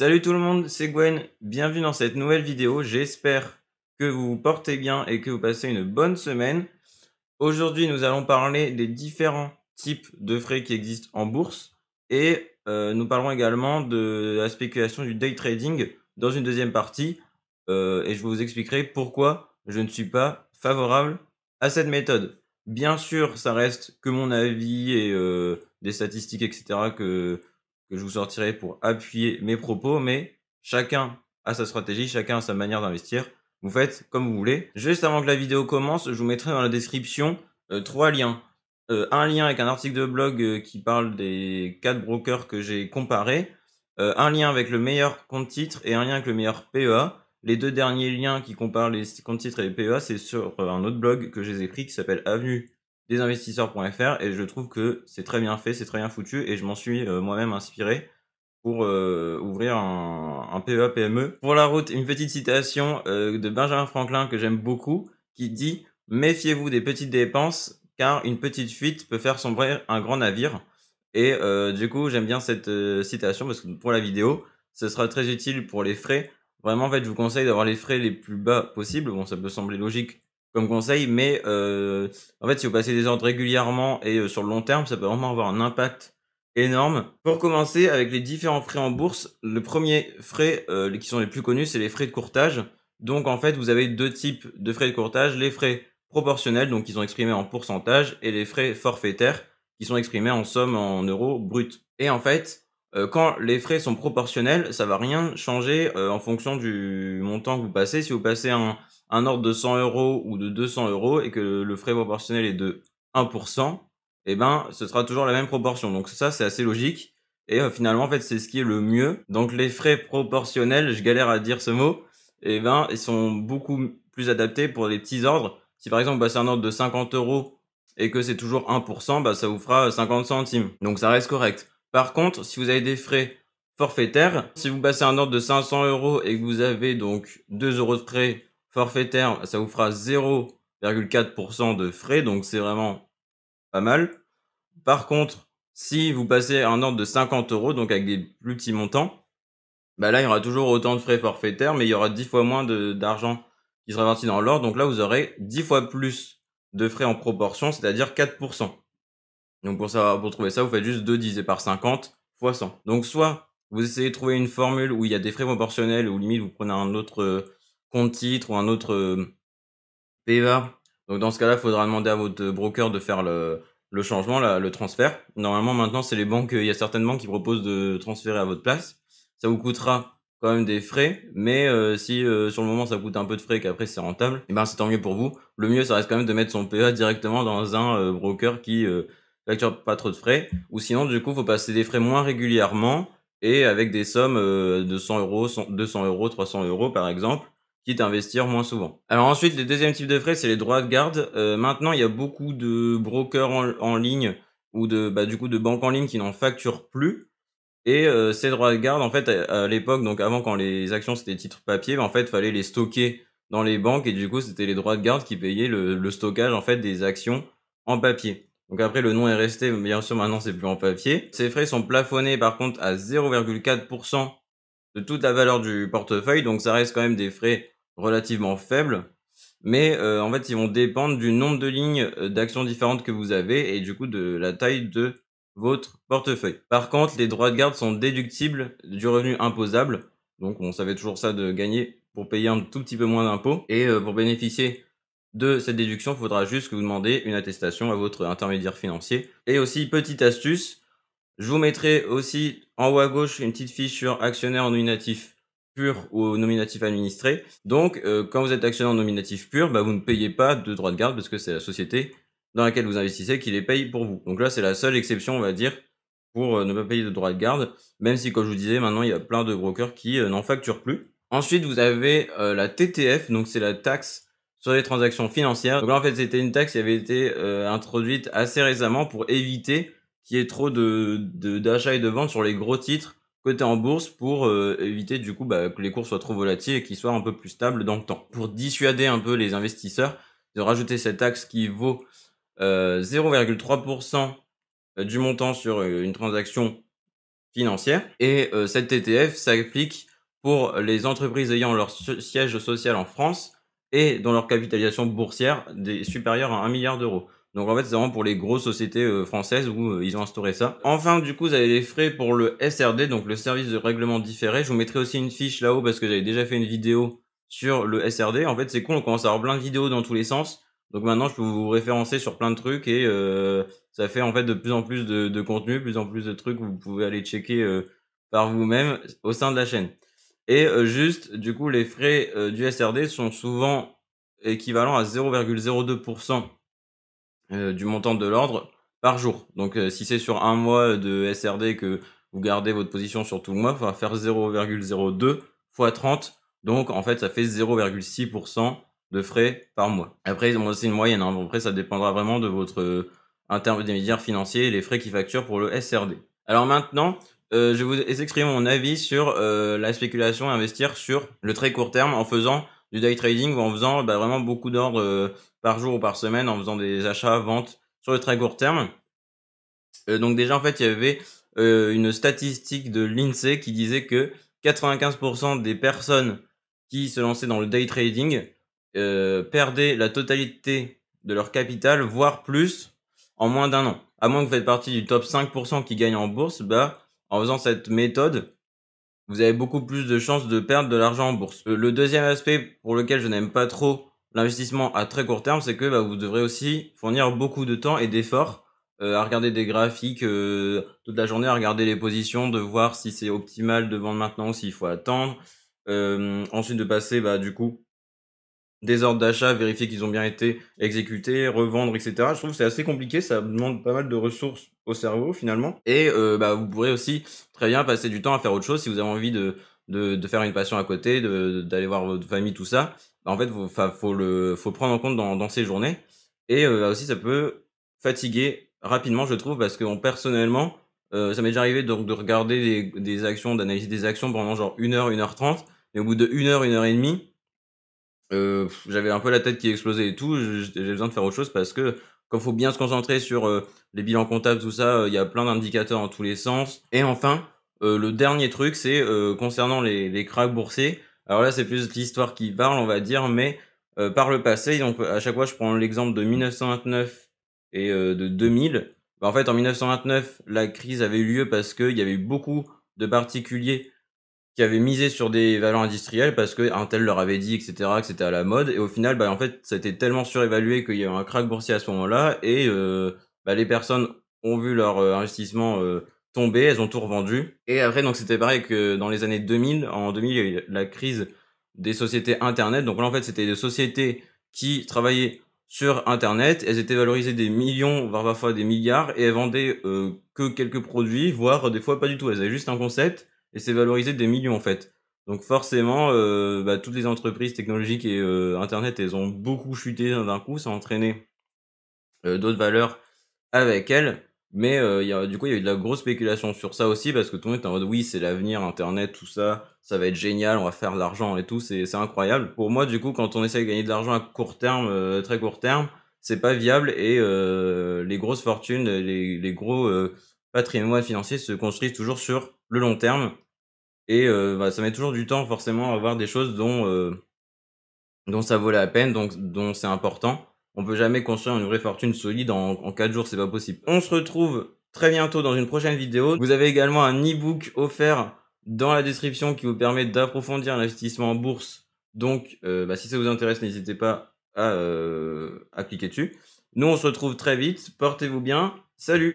Salut tout le monde, c'est Gwen, bienvenue dans cette nouvelle vidéo, j'espère que vous vous portez bien et que vous passez une bonne semaine. Aujourd'hui nous allons parler des différents types de frais qui existent en bourse et euh, nous parlerons également de la spéculation du day trading dans une deuxième partie euh, et je vous expliquerai pourquoi je ne suis pas favorable à cette méthode. Bien sûr ça reste que mon avis et euh, des statistiques etc que que je vous sortirai pour appuyer mes propos, mais chacun a sa stratégie, chacun a sa manière d'investir. Vous faites comme vous voulez. Juste avant que la vidéo commence, je vous mettrai dans la description euh, trois liens. Euh, un lien avec un article de blog euh, qui parle des quatre brokers que j'ai comparés. un lien avec le meilleur compte titre et un lien avec le meilleur PEA. Les deux derniers liens qui comparent les comptes titres et les PEA, c'est sur un autre blog que j'ai écrit qui s'appelle Avenue desinvestisseurs.fr et je trouve que c'est très bien fait, c'est très bien foutu et je m'en suis euh, moi-même inspiré pour euh, ouvrir un, un, PEA PME. Pour la route, une petite citation euh, de Benjamin Franklin que j'aime beaucoup qui dit Méfiez-vous des petites dépenses car une petite fuite peut faire sombrer un grand navire. Et du coup, j'aime bien cette citation parce que pour la vidéo, ce sera très utile pour les frais. Vraiment, en fait, je vous conseille d'avoir les frais les plus bas possibles. Bon, ça peut sembler logique comme conseil, mais euh, en fait, si vous passez des ordres régulièrement et euh, sur le long terme, ça peut vraiment avoir un impact énorme. Pour commencer, avec les différents frais en bourse, le premier frais euh, qui sont les plus connus, c'est les frais de courtage. Donc en fait, vous avez deux types de frais de courtage, les frais proportionnels, donc qui sont exprimés en pourcentage, et les frais forfaitaires, qui sont exprimés en somme en euros brut. Et en fait, quand les frais sont proportionnels, ça va rien changer en fonction du montant que vous passez. Si vous passez un, un ordre de 100 euros ou de 200 euros et que le frais proportionnel est de 1%, eh ben, ce sera toujours la même proportion. Donc ça, c'est assez logique. Et euh, finalement, en fait, c'est ce qui est le mieux. Donc les frais proportionnels, je galère à dire ce mot, eh ben, ils sont beaucoup plus adaptés pour les petits ordres. Si par exemple, bah, c'est un ordre de 50 euros et que c'est toujours 1%, bah, ça vous fera 50 centimes. Donc ça reste correct. Par contre, si vous avez des frais forfaitaires, si vous passez un ordre de 500 euros et que vous avez donc 2 euros de frais forfaitaire, ça vous fera 0,4% de frais, donc c'est vraiment pas mal. Par contre, si vous passez un ordre de 50 euros, donc avec des plus petits montants, bah là, il y aura toujours autant de frais forfaitaires, mais il y aura 10 fois moins d'argent qui sera versé dans l'ordre. Donc là, vous aurez 10 fois plus de frais en proportion, c'est-à-dire 4%. Donc pour, ça, pour trouver ça, vous faites juste 2 divisé par 50 fois 100. Donc soit vous essayez de trouver une formule où il y a des frais proportionnels, ou limite vous prenez un autre compte titre ou un autre euh, PEA. Donc dans ce cas-là, il faudra demander à votre broker de faire le, le changement, le transfert. Normalement, maintenant, c'est les banques, il y a certaines banques qui proposent de transférer à votre place. Ça vous coûtera quand même des frais, mais euh, si euh, sur le moment ça coûte un peu de frais et qu'après c'est rentable, et eh ben c'est tant mieux pour vous. Le mieux, ça reste quand même de mettre son PEA directement dans un broker qui facture pas trop de frais, ou sinon du coup, faut passer des frais moins régulièrement et avec des sommes de 100 euros, 200 euros, 300 euros par exemple quitte à investir moins souvent. Alors ensuite, le deuxième type de frais, c'est les droits de garde. Euh, maintenant, il y a beaucoup de brokers en, ligne ou de bah, du coup de banques en ligne qui n'en facturent plus. Et euh, ces droits de garde, en fait, à, l'époque, donc avant quand les actions c'était titres papier, bah, en fait, fallait les stocker dans les banques et du coup, c'était les droits de garde qui payaient le, stockage en fait des actions en papier. Donc après, le nom est resté, mais bien sûr, maintenant, c'est plus en papier. Ces frais sont plafonnés par contre à 0,4% de toute la valeur du portefeuille, donc ça reste quand même des frais relativement faibles. Mais euh, en fait, ils vont dépendre du nombre de lignes euh, d'actions différentes que vous avez et du coup de la taille de votre portefeuille. Par contre, les droits de garde sont déductibles du revenu imposable. Donc on savait toujours ça de gagner pour payer un tout petit peu moins d'impôts. Et euh, pour bénéficier de cette déduction, il faudra juste que vous demandez une attestation à votre intermédiaire financier. Et aussi, petite astuce, je vous mettrai aussi en haut à gauche une petite fiche sur actionnaire nominatif pur ou nominatif administré. Donc, euh, quand vous êtes actionnaire nominatif pur, bah, vous ne payez pas de droits de garde parce que c'est la société dans laquelle vous investissez qui les paye pour vous. Donc là, c'est la seule exception, on va dire, pour euh, ne pas payer de droits de garde, même si, comme je vous disais, maintenant, il y a plein de brokers qui euh, n'en facturent plus. Ensuite, vous avez la TTF, donc c'est la taxe sur les transactions financières. Donc là, en fait, c'était une taxe qui avait été introduite assez récemment pour éviter qu'il y ait trop de d'achats et de ventes sur les gros titres cotés en bourse pour euh, éviter du coup bah, que les cours soient trop volatiles et qu'ils soient un peu plus stables dans le temps. Pour dissuader un peu les investisseurs, de rajouter cette taxe qui vaut 0,3% euh, du montant sur euh, une transaction financière. Et cette TTF s'applique pour les entreprises ayant leur siège social en France et dont leur capitalisation boursière est supérieure à 1 milliard d'euros. Donc en fait, c'est vraiment pour les grosses sociétés euh, françaises où euh, ils ont instauré ça. Enfin, du coup, vous avez les frais pour le SRD, donc le service de règlement différé. Je vous mettrai aussi une fiche là-haut parce que j'avais déjà fait une vidéo sur le SRD. En fait, c'est con, on commence à avoir plein de vidéos dans tous les sens. Donc maintenant, je peux vous référencer sur plein de trucs et euh, ça fait en fait de plus en plus de, de contenu, plus en plus de trucs que vous pouvez aller checker par vous-même au sein de la chaîne. Et juste, du coup, les frais du SRD sont souvent équivalents à 0,02% euh, du montant de l'ordre par jour. Donc euh, si c'est sur un mois de SRD que vous gardez votre position sur tout le mois, il va faire 0,02 fois 30. Donc en fait, ça fait 0,6% de frais par mois. Après, c'est une moyenne. Hein. Après, ça dépendra vraiment de votre euh, intermédiaire financier et les frais qu'il facture pour le SRD. Alors maintenant, je vais vous exprimer mon avis sur la spéculation et investir sur le très court terme en faisant du day trading ou en faisant bah, vraiment beaucoup d'ordres euh, par jour ou par semaine, en faisant des achats, ventes sur le très court terme. Euh, donc déjà en fait il y avait euh, une statistique de l'INSEE qui disait que 95% des personnes qui se lançaient dans le day trading perdaient la totalité de leur capital, voire plus, en moins d'un an. À moins que vous faites partie du top 5% qui gagne en bourse, bah, en faisant cette méthode, vous avez beaucoup plus de chances de perdre de l'argent en bourse. Euh, le deuxième aspect pour lequel je n'aime pas trop l'investissement à très court terme, c'est que bah, vous devrez aussi fournir beaucoup de temps et d'efforts euh, à regarder des graphiques euh, toute la journée, à regarder les positions, de voir si c'est optimal de vendre maintenant ou s'il faut attendre. ensuite de passer bah, du coup des ordres d'achat, vérifier qu'ils ont bien été exécutés, revendre, etc. Je trouve que c'est assez compliqué, ça demande pas mal de ressources au cerveau finalement. Et euh, bah, vous pourrez aussi très bien passer du temps à faire autre chose si vous avez envie de, de, de faire une passion à côté, d'aller voir votre famille, tout ça. Bah, en fait, faut, faut le faut prendre en compte dans, dans ces journées. Et euh, aussi, ça peut fatiguer rapidement, je trouve, parce que bon, personnellement, euh, ça m'est déjà arrivé de, de regarder des, des actions, d'analyser des actions pendant genre 1h, 1h30. Et au bout de 1h, 1h30, euh, j'avais un peu la tête qui explosait et tout. J'ai besoin de faire autre chose parce que quand faut bien se concentrer sur euh, les bilans comptables, tout ça, euh, il y a plein d'indicateurs dans tous les sens. Et enfin, le dernier truc, c'est concernant les, les cracks boursiers. Alors là, c'est plus l'histoire qui parle, on va dire, mais par le passé, donc à chaque fois, je prends l'exemple de 1929 et de 2000. Bah, en fait, en 1929, la crise avait eu lieu parce qu'il y avait eu beaucoup de particuliers qui avaient misé sur des valeurs industrielles parce que Intel leur avait dit, etc., que c'était à la mode. Et au final, bah, en fait, ça a été tellement surévalué qu'il y a eu un crack boursier à ce moment-là. Et euh, bah, les personnes ont vu leur euh, investissement euh, tomber, elles ont tout revendu. Et après, donc c'était pareil que dans les années 2000. En 2000, il y a eu la crise des sociétés Internet. Donc là, en fait, c'était des sociétés qui travaillaient sur Internet. Elles étaient valorisées des millions, voire parfois des milliards, et elles vendaient que quelques produits, voire des fois pas du tout. Elles avaient juste un concept et c'est valorisé des millions en fait. Donc forcément, euh, bah, toutes les entreprises technologiques et euh, Internet, elles ont beaucoup chuté d'un coup, ça a entraîné euh, d'autres valeurs avec elles. Mais y a, du coup, il y a eu de la grosse spéculation sur ça aussi, parce que tout le monde est en mode oui, c'est l'avenir, Internet, tout ça, ça va être génial, on va faire de l'argent et tout, c'est incroyable. Pour moi, du coup, quand on essaie de gagner de l'argent à court terme, très court terme, c'est pas viable et les grosses fortunes, les, les gros patrimoine financier se construit toujours sur le long terme. Et euh, bah, ça met toujours du temps forcément à avoir des choses dont, euh, dont ça vaut la peine, donc, dont c'est important. On peut jamais construire une vraie fortune solide en, en 4 jours, c'est pas possible. On se retrouve très bientôt dans une prochaine vidéo. Vous avez également un e-book offert dans la description qui vous permet d'approfondir l'investissement en bourse. Donc, euh, bah, si ça vous intéresse, n'hésitez pas à, à cliquer dessus. Nous, on se retrouve très vite. Portez-vous bien. Salut